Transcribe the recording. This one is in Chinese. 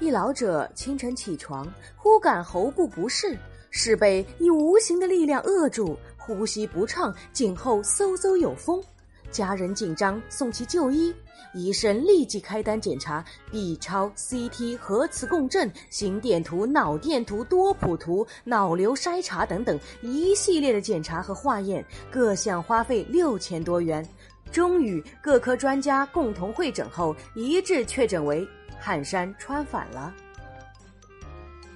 一老者清晨起床，忽感喉部不适，是被以无形的力量扼住，呼吸不畅，颈后嗖嗖有风。家人紧张，送其就医。医生立即开单检查 B 超、CT、核磁共振、心电图、脑电图、多普图、脑瘤筛查等等一系列的检查和化验，各项花费六千多元。终于，各科专家共同会诊后，一致确诊为。汗衫穿反了。